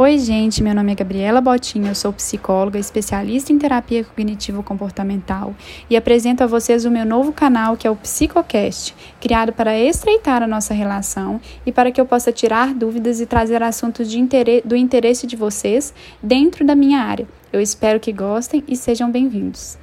Oi, gente, meu nome é Gabriela Botinha, eu sou psicóloga, especialista em terapia cognitivo-comportamental e apresento a vocês o meu novo canal que é o Psicocast, criado para estreitar a nossa relação e para que eu possa tirar dúvidas e trazer assuntos de interesse, do interesse de vocês dentro da minha área. Eu espero que gostem e sejam bem-vindos.